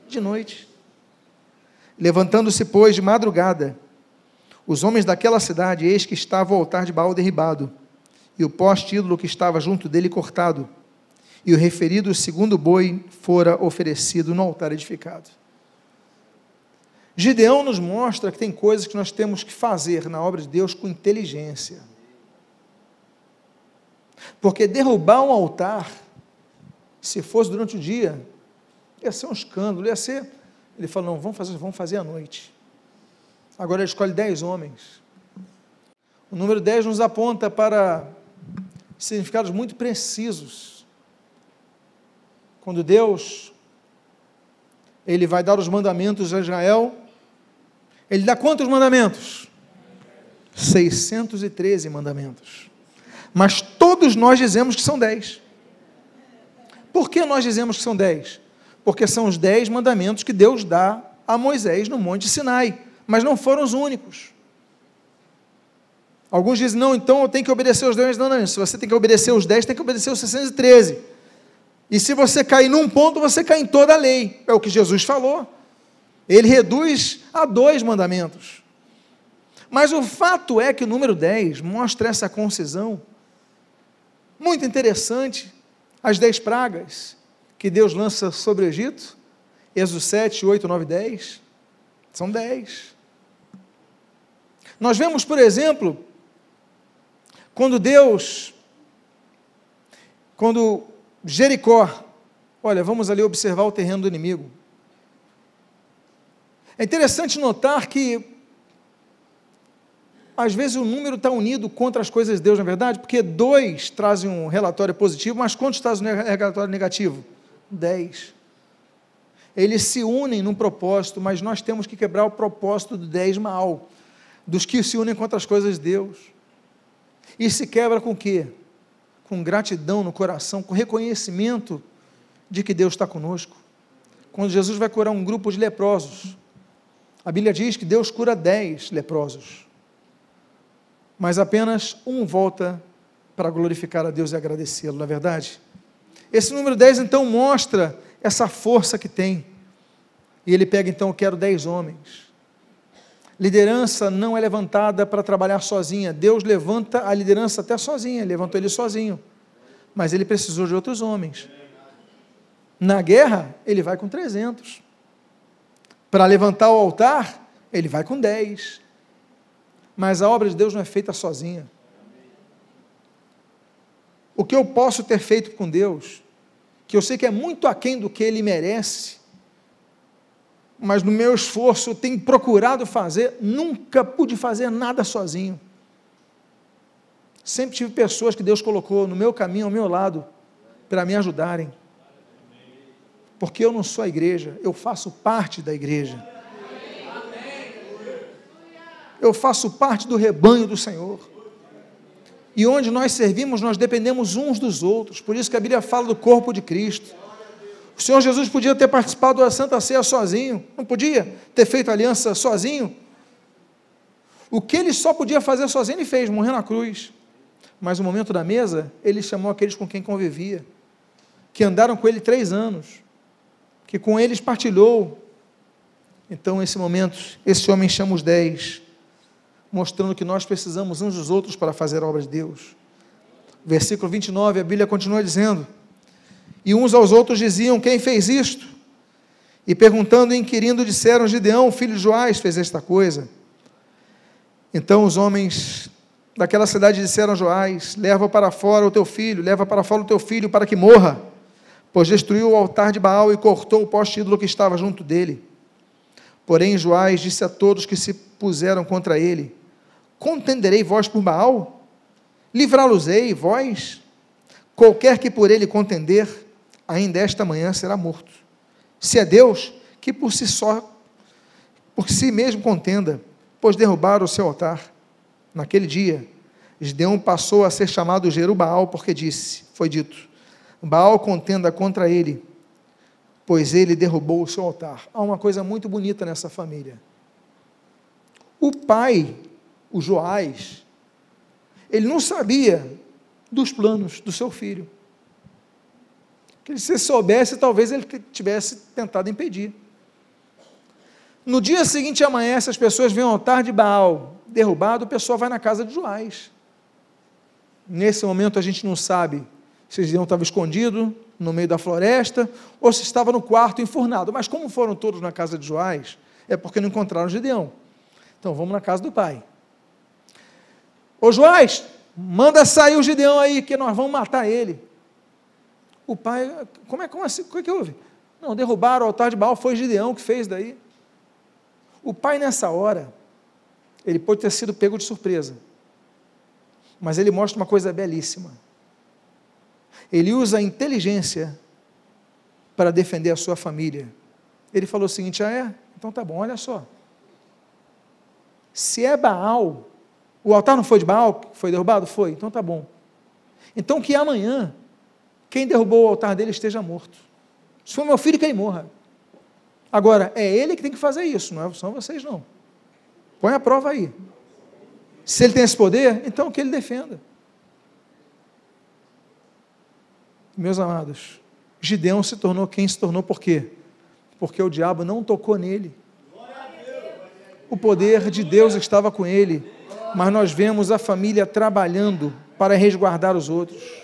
De noite. Levantando-se, pois, de madrugada, os homens daquela cidade, eis que estava o altar de Baal derribado, e o poste ídolo que estava junto dele cortado, e o referido segundo boi fora oferecido no altar edificado. Gideão nos mostra que tem coisas que nós temos que fazer na obra de Deus com inteligência. Porque derrubar um altar Se fosse durante o dia, ia ser um escândalo, ia ser. Ele falou: não, vamos fazer, vamos fazer à noite. Agora ele escolhe dez homens. O número 10 nos aponta para significados muito precisos. Quando Deus ele vai dar os mandamentos a Israel, ele dá quantos mandamentos? 613 mandamentos. Mas todos nós dizemos que são 10. Por que nós dizemos que são 10? Porque são os 10 mandamentos que Deus dá a Moisés no Monte Sinai, mas não foram os únicos. Alguns dizem, não, então eu tenho que obedecer os 10 mandamentos. Se você tem que obedecer os 10, tem que obedecer os 613. E se você cair num ponto, você cai em toda a lei. É o que Jesus falou. Ele reduz a dois mandamentos. Mas o fato é que o número 10 mostra essa concisão. Muito interessante. As dez pragas que Deus lança sobre o Egito. Êxodo 7, 8, 9, 10. São 10. Nós vemos, por exemplo, quando Deus, quando Jericó, olha, vamos ali observar o terreno do inimigo. É interessante notar que, às vezes, o número está unido contra as coisas de Deus, na é verdade, porque dois trazem um relatório positivo, mas quantos trazem um relatório negativo? Dez. Eles se unem num propósito, mas nós temos que quebrar o propósito do dez mal, dos que se unem contra as coisas de Deus. E se quebra com o quê? Com gratidão no coração, com reconhecimento de que Deus está conosco. Quando Jesus vai curar um grupo de leprosos, a Bíblia diz que Deus cura dez leprosos, mas apenas um volta para glorificar a Deus e agradecê-lo, não é verdade? Esse número 10 então mostra essa força que tem. E ele pega então, eu quero dez homens. Liderança não é levantada para trabalhar sozinha. Deus levanta a liderança até sozinha, levantou ele sozinho. Mas ele precisou de outros homens. Na guerra, ele vai com 300. Para levantar o altar, ele vai com 10. Mas a obra de Deus não é feita sozinha. O que eu posso ter feito com Deus, que eu sei que é muito aquém do que ele merece, mas no meu esforço eu tenho procurado fazer, nunca pude fazer nada sozinho. Sempre tive pessoas que Deus colocou no meu caminho, ao meu lado, para me ajudarem. Porque eu não sou a igreja, eu faço parte da igreja. Eu faço parte do rebanho do Senhor. E onde nós servimos, nós dependemos uns dos outros. Por isso que a Bíblia fala do corpo de Cristo. O Senhor Jesus podia ter participado da Santa Ceia sozinho, não podia ter feito aliança sozinho. O que ele só podia fazer sozinho, ele fez, morrer na cruz. Mas no momento da mesa, ele chamou aqueles com quem convivia, que andaram com ele três anos, que com eles partilhou. Então, nesse momento, esse homem chama os dez, mostrando que nós precisamos uns dos outros para fazer a obra de Deus. Versículo 29, a Bíblia continua dizendo: e uns aos outros diziam: Quem fez isto? E perguntando e inquirindo, disseram: Gideão, filho de Joás, fez esta coisa. Então os homens daquela cidade disseram a Joás: Leva para fora o teu filho, leva para fora o teu filho para que morra, pois destruiu o altar de Baal e cortou o poste ídolo que estava junto dele. Porém, Joás disse a todos que se puseram contra ele: Contenderei vós por Baal? Livrá-los-ei, vós? Qualquer que por ele contender, ainda esta manhã será morto. Se é Deus, que por si só, por si mesmo contenda, pois derrubaram o seu altar. Naquele dia, Gideão passou a ser chamado Jerubaal, porque disse, foi dito, Baal contenda contra ele, pois ele derrubou o seu altar. Há uma coisa muito bonita nessa família. O pai, o Joás, ele não sabia dos planos do seu filho que se soubesse, talvez ele tivesse tentado impedir. No dia seguinte amanhece, as pessoas vêm ao altar de Baal derrubado, o pessoal vai na casa de Joás. Nesse momento a gente não sabe se Gideão estava escondido no meio da floresta ou se estava no quarto enfurnado. Mas como foram todos na casa de Joás, é porque não encontraram Gideão. Então vamos na casa do pai. Ô Joás, manda sair o Gideão aí, que nós vamos matar ele. O pai, como é, como assim? Que, é que houve? Não, derrubaram o altar de Baal, foi Gideão que fez daí. O pai, nessa hora, ele pode ter sido pego de surpresa, mas ele mostra uma coisa belíssima. Ele usa a inteligência para defender a sua família. Ele falou o seguinte: ah, é? Então tá bom, olha só. Se é Baal, o altar não foi de Baal, foi derrubado? Foi, então tá bom. Então que amanhã, quem derrubou o altar dele esteja morto. Se for meu filho, que ele morra. Agora, é ele que tem que fazer isso, não é, são vocês não. Põe a prova aí. Se ele tem esse poder, então que ele defenda. Meus amados, Gideão se tornou quem se tornou por quê? Porque o diabo não tocou nele. O poder de Deus estava com ele, mas nós vemos a família trabalhando para resguardar os outros.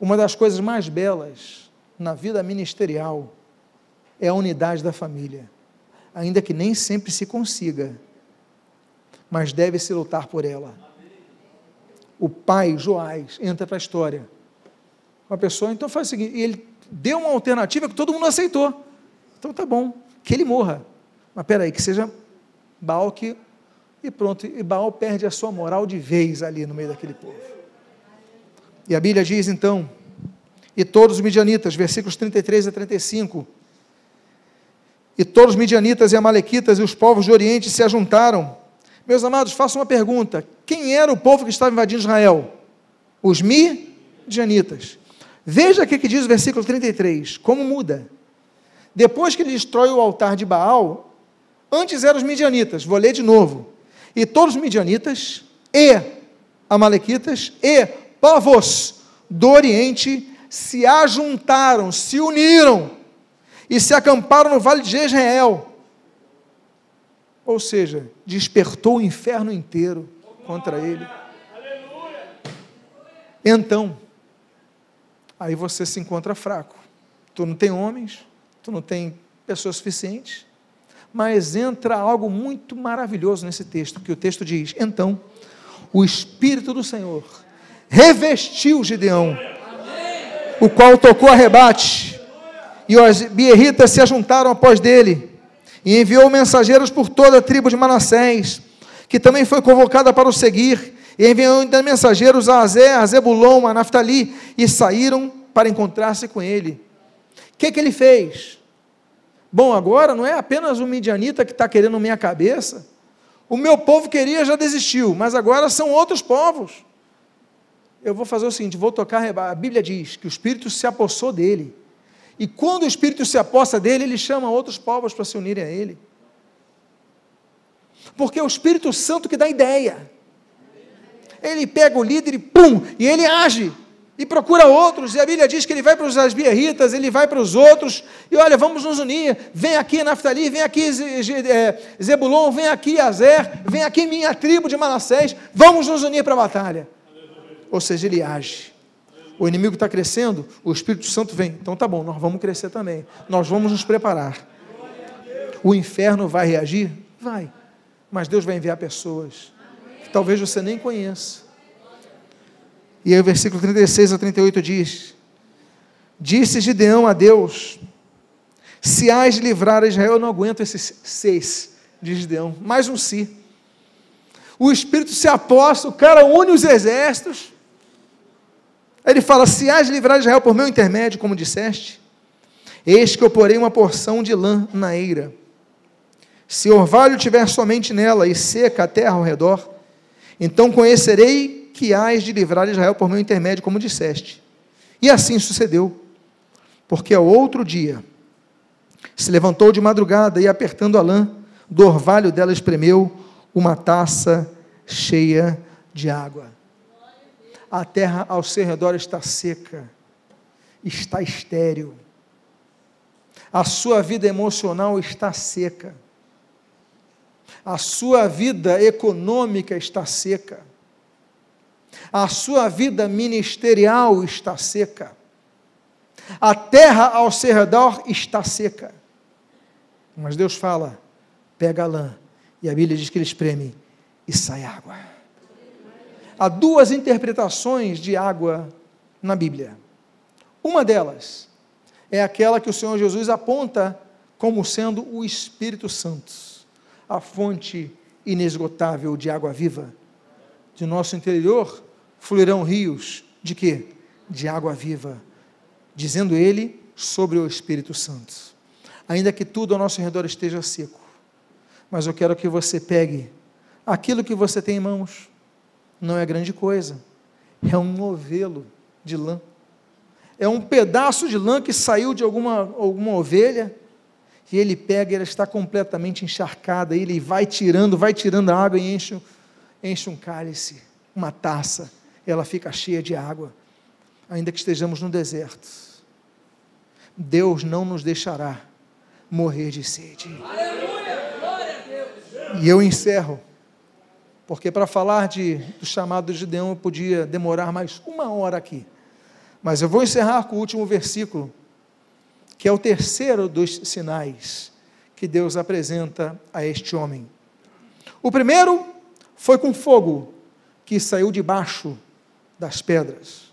Uma das coisas mais belas na vida ministerial é a unidade da família, ainda que nem sempre se consiga, mas deve-se lutar por ela. O pai, Joás, entra para a história. Uma pessoa, então faz o seguinte, ele deu uma alternativa que todo mundo aceitou. Então tá bom, que ele morra. Mas peraí, que seja Baal que. E pronto, e Baal perde a sua moral de vez ali no meio daquele povo. E a Bíblia diz então, e todos os midianitas, versículos 33 a 35, e todos os midianitas e amalequitas e os povos do Oriente se ajuntaram. Meus amados, faço uma pergunta: quem era o povo que estava invadindo Israel? Os midianitas. Veja o que diz o versículo 33, como muda. Depois que ele destrói o altar de Baal, antes eram os midianitas, vou ler de novo. E todos os midianitas e amalequitas e povos do Oriente se ajuntaram, se uniram e se acamparam no vale de Jezreel. Ou seja, despertou o inferno inteiro contra ele. Então, aí você se encontra fraco. Tu não tem homens, tu não tem pessoas suficientes, mas entra algo muito maravilhoso nesse texto, que o texto diz: Então, o Espírito do Senhor revestiu Gideão, o qual tocou a rebate, e os bierritas se ajuntaram após dele, e enviou mensageiros por toda a tribo de Manassés, que também foi convocada para o seguir, e enviou ainda mensageiros a Azé, a Zebulon, a Naftali, e saíram para encontrar-se com ele. O que, que ele fez? Bom, agora não é apenas o midianita que está querendo minha cabeça. O meu povo queria, já desistiu, mas agora são outros povos. Eu vou fazer o seguinte: vou tocar. A Bíblia diz que o Espírito se apossou dele. E quando o Espírito se aposta dele, ele chama outros povos para se unirem a ele. Porque é o Espírito Santo que dá ideia. Ele pega o líder e pum, e ele age e procura outros, e a Bíblia diz que ele vai para os asbieritas, ele vai para os outros, e olha, vamos nos unir, vem aqui Naftali, vem aqui é, Zebulon, vem aqui Azer, vem aqui minha tribo de Manassés, vamos nos unir para a batalha. Ou seja, ele age. O inimigo está crescendo, o Espírito Santo vem. Então tá bom, nós vamos crescer também. Nós vamos nos preparar. O inferno vai reagir? Vai. Mas Deus vai enviar pessoas que talvez você nem conheça e aí o versículo 36 a 38 diz: Disse Gideão a Deus: Se hás de livrar Israel, eu não aguento esses seis, diz Gideão, mais um si. O Espírito se aposta, o cara une os exércitos. Ele fala: Se hás de livrar Israel por meu intermédio, como disseste, eis que eu porei uma porção de lã na eira. Se orvalho tiver somente nela e seca a terra ao redor, então conhecerei que hás de livrar Israel por meu intermédio, como disseste. E assim sucedeu, porque ao outro dia se levantou de madrugada e, apertando a lã, do orvalho dela espremeu uma taça cheia de água. A terra ao seu redor está seca, está estéril. A sua vida emocional está seca. A sua vida econômica está seca a sua vida ministerial está seca, a terra ao seu redor está seca. Mas Deus fala: pega a lã, e a Bíblia diz que ele espreme e sai água. Há duas interpretações de água na Bíblia. Uma delas é aquela que o Senhor Jesus aponta como sendo o Espírito Santo, a fonte inesgotável de água viva. De nosso interior fluirão rios de quê? De água viva, dizendo ele sobre o Espírito Santo. Ainda que tudo ao nosso redor esteja seco, mas eu quero que você pegue aquilo que você tem em mãos. Não é grande coisa, é um novelo de lã. É um pedaço de lã que saiu de alguma, alguma ovelha e ele pega, ela está completamente encharcada, ele vai tirando, vai tirando a água e enche, enche um cálice, uma taça, ela fica cheia de água, ainda que estejamos no deserto. Deus não nos deixará morrer de sede. E eu encerro, porque para falar de, do chamado de Gideão eu podia demorar mais uma hora aqui. Mas eu vou encerrar com o último versículo, que é o terceiro dos sinais que Deus apresenta a este homem. O primeiro foi com fogo que saiu debaixo das pedras.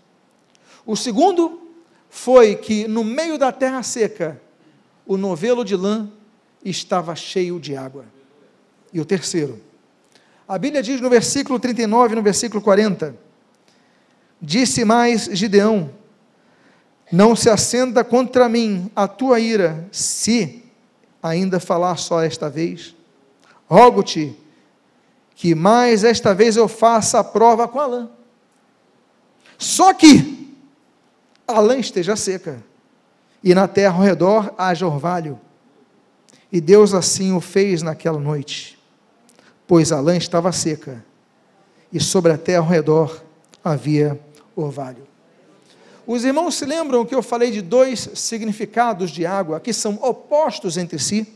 O segundo foi que no meio da terra seca, o novelo de lã estava cheio de água. E o terceiro, a Bíblia diz no versículo 39 e no versículo 40: Disse mais Gideão: Não se acenda contra mim a tua ira, se ainda falar só esta vez. Rogo-te que mais esta vez eu faça a prova com a lã. Só que a lã esteja seca, e na terra ao redor haja orvalho. E Deus assim o fez naquela noite, pois a lã estava seca, e sobre a terra ao redor havia orvalho. Os irmãos se lembram que eu falei de dois significados de água que são opostos entre si?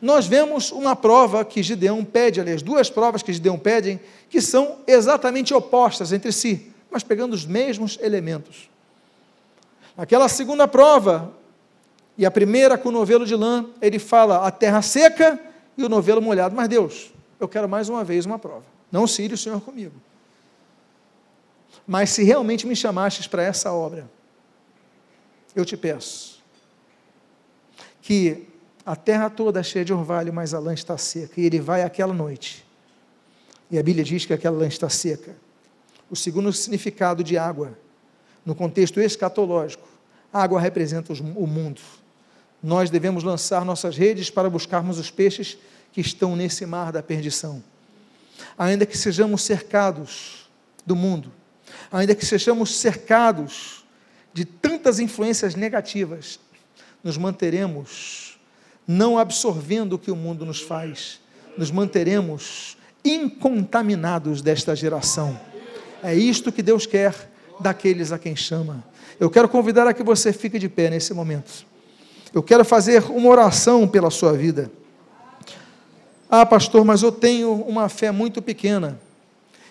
Nós vemos uma prova que Gideão pede, aliás, duas provas que Gideão pedem, que são exatamente opostas entre si, mas pegando os mesmos elementos. Aquela segunda prova, e a primeira com o novelo de lã, ele fala a terra seca e o novelo molhado. Mas Deus, eu quero mais uma vez uma prova. Não cire o Senhor comigo. Mas se realmente me chamastes para essa obra, eu te peço que a terra toda é cheia de orvalho, mas a lã está seca. E ele vai aquela noite. E a Bíblia diz que aquela lã está seca. O segundo significado de água no contexto escatológico, a água representa o mundo. Nós devemos lançar nossas redes para buscarmos os peixes que estão nesse mar da perdição. Ainda que sejamos cercados do mundo, ainda que sejamos cercados de tantas influências negativas, nos manteremos não absorvendo o que o mundo nos faz, nos manteremos incontaminados desta geração. É isto que Deus quer daqueles a quem chama. Eu quero convidar a que você fique de pé nesse momento. Eu quero fazer uma oração pela sua vida. Ah, pastor, mas eu tenho uma fé muito pequena.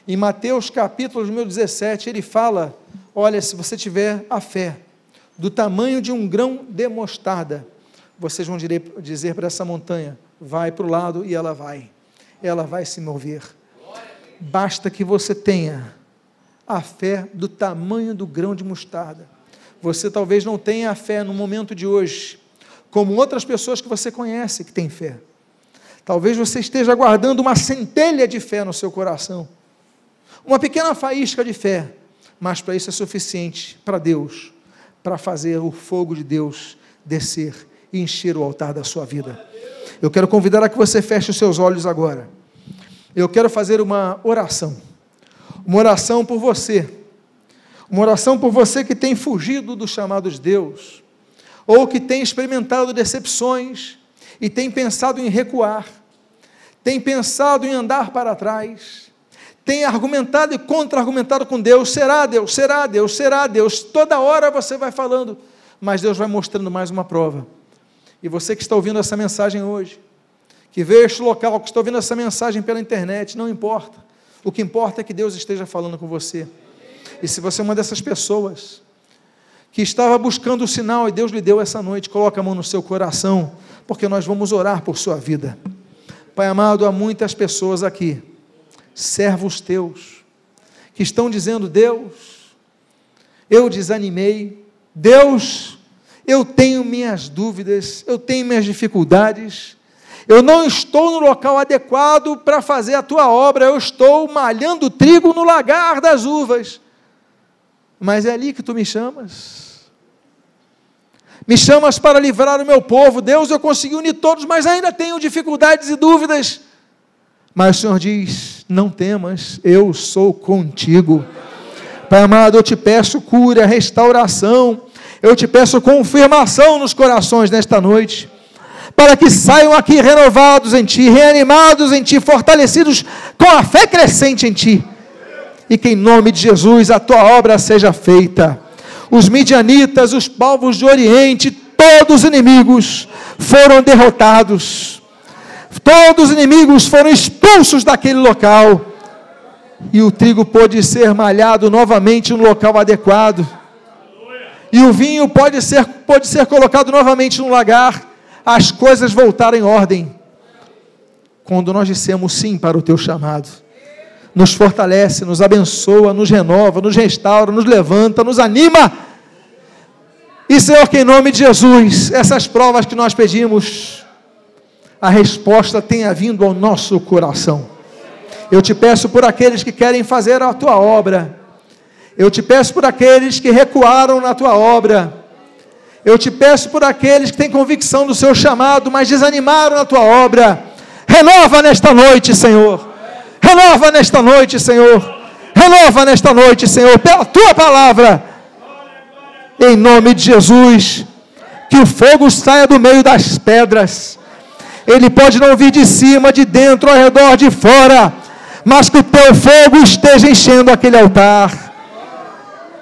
Em Mateus capítulo número 17, ele fala: olha, se você tiver a fé do tamanho de um grão de mostarda, vocês vão dizer para essa montanha: vai para o lado e ela vai. Ela vai se mover. Basta que você tenha a fé do tamanho do grão de mostarda. Você talvez não tenha a fé no momento de hoje, como outras pessoas que você conhece que têm fé. Talvez você esteja guardando uma centelha de fé no seu coração, uma pequena faísca de fé, mas para isso é suficiente para Deus, para fazer o fogo de Deus descer e encher o altar da sua vida. Eu quero convidar a que você feche os seus olhos agora. Eu quero fazer uma oração uma oração por você, uma oração por você que tem fugido do chamado de Deus, ou que tem experimentado decepções e tem pensado em recuar, tem pensado em andar para trás, tem argumentado e contra-argumentado com Deus: será Deus, será Deus, será Deus. Toda hora você vai falando, mas Deus vai mostrando mais uma prova. E você que está ouvindo essa mensagem hoje, que veio este local, que está ouvindo essa mensagem pela internet, não importa. O que importa é que Deus esteja falando com você. E se você é uma dessas pessoas que estava buscando o sinal e Deus lhe deu essa noite, coloque a mão no seu coração, porque nós vamos orar por sua vida. Pai amado, há muitas pessoas aqui, servos teus, que estão dizendo: Deus, eu desanimei, Deus, eu tenho minhas dúvidas, eu tenho minhas dificuldades, eu não estou no local adequado para fazer a tua obra, eu estou malhando trigo no lagar das uvas. Mas é ali que tu me chamas. Me chamas para livrar o meu povo. Deus, eu consegui unir todos, mas ainda tenho dificuldades e dúvidas. Mas o Senhor diz: Não temas, eu sou contigo. Pai amado, eu te peço cura, restauração, eu te peço confirmação nos corações nesta noite para que saiam aqui renovados em Ti, reanimados em Ti, fortalecidos com a fé crescente em Ti. E que em nome de Jesus a Tua obra seja feita. Os midianitas, os povos do Oriente, todos os inimigos foram derrotados. Todos os inimigos foram expulsos daquele local. E o trigo pôde ser malhado novamente no local adequado. E o vinho pode ser, pode ser colocado novamente no lagar as coisas voltaram em ordem. Quando nós dissemos sim para o teu chamado, nos fortalece, nos abençoa, nos renova, nos restaura, nos levanta, nos anima. E Senhor, que em nome de Jesus, essas provas que nós pedimos, a resposta tenha vindo ao nosso coração. Eu te peço por aqueles que querem fazer a tua obra. Eu te peço por aqueles que recuaram na tua obra. Eu te peço por aqueles que têm convicção do seu chamado, mas desanimaram na tua obra. Renova nesta noite, Senhor. Renova nesta noite, Senhor. Renova nesta noite, Senhor, pela tua palavra. Em nome de Jesus. Que o fogo saia do meio das pedras. Ele pode não vir de cima, de dentro, ao redor, de fora. Mas que o teu fogo esteja enchendo aquele altar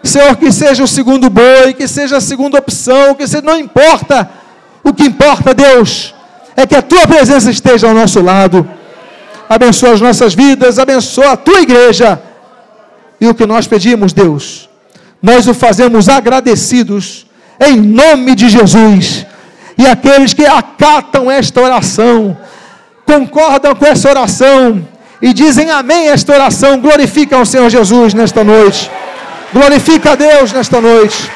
Senhor, que seja o segundo boi, que seja a segunda opção, que seja, não importa. O que importa, Deus, é que a tua presença esteja ao nosso lado. Abençoa as nossas vidas, abençoa a tua igreja. E o que nós pedimos, Deus, nós o fazemos agradecidos, em nome de Jesus. E aqueles que acatam esta oração, concordam com essa oração e dizem amém a esta oração, glorificam o Senhor Jesus nesta noite. Glorifica a Deus nesta noite.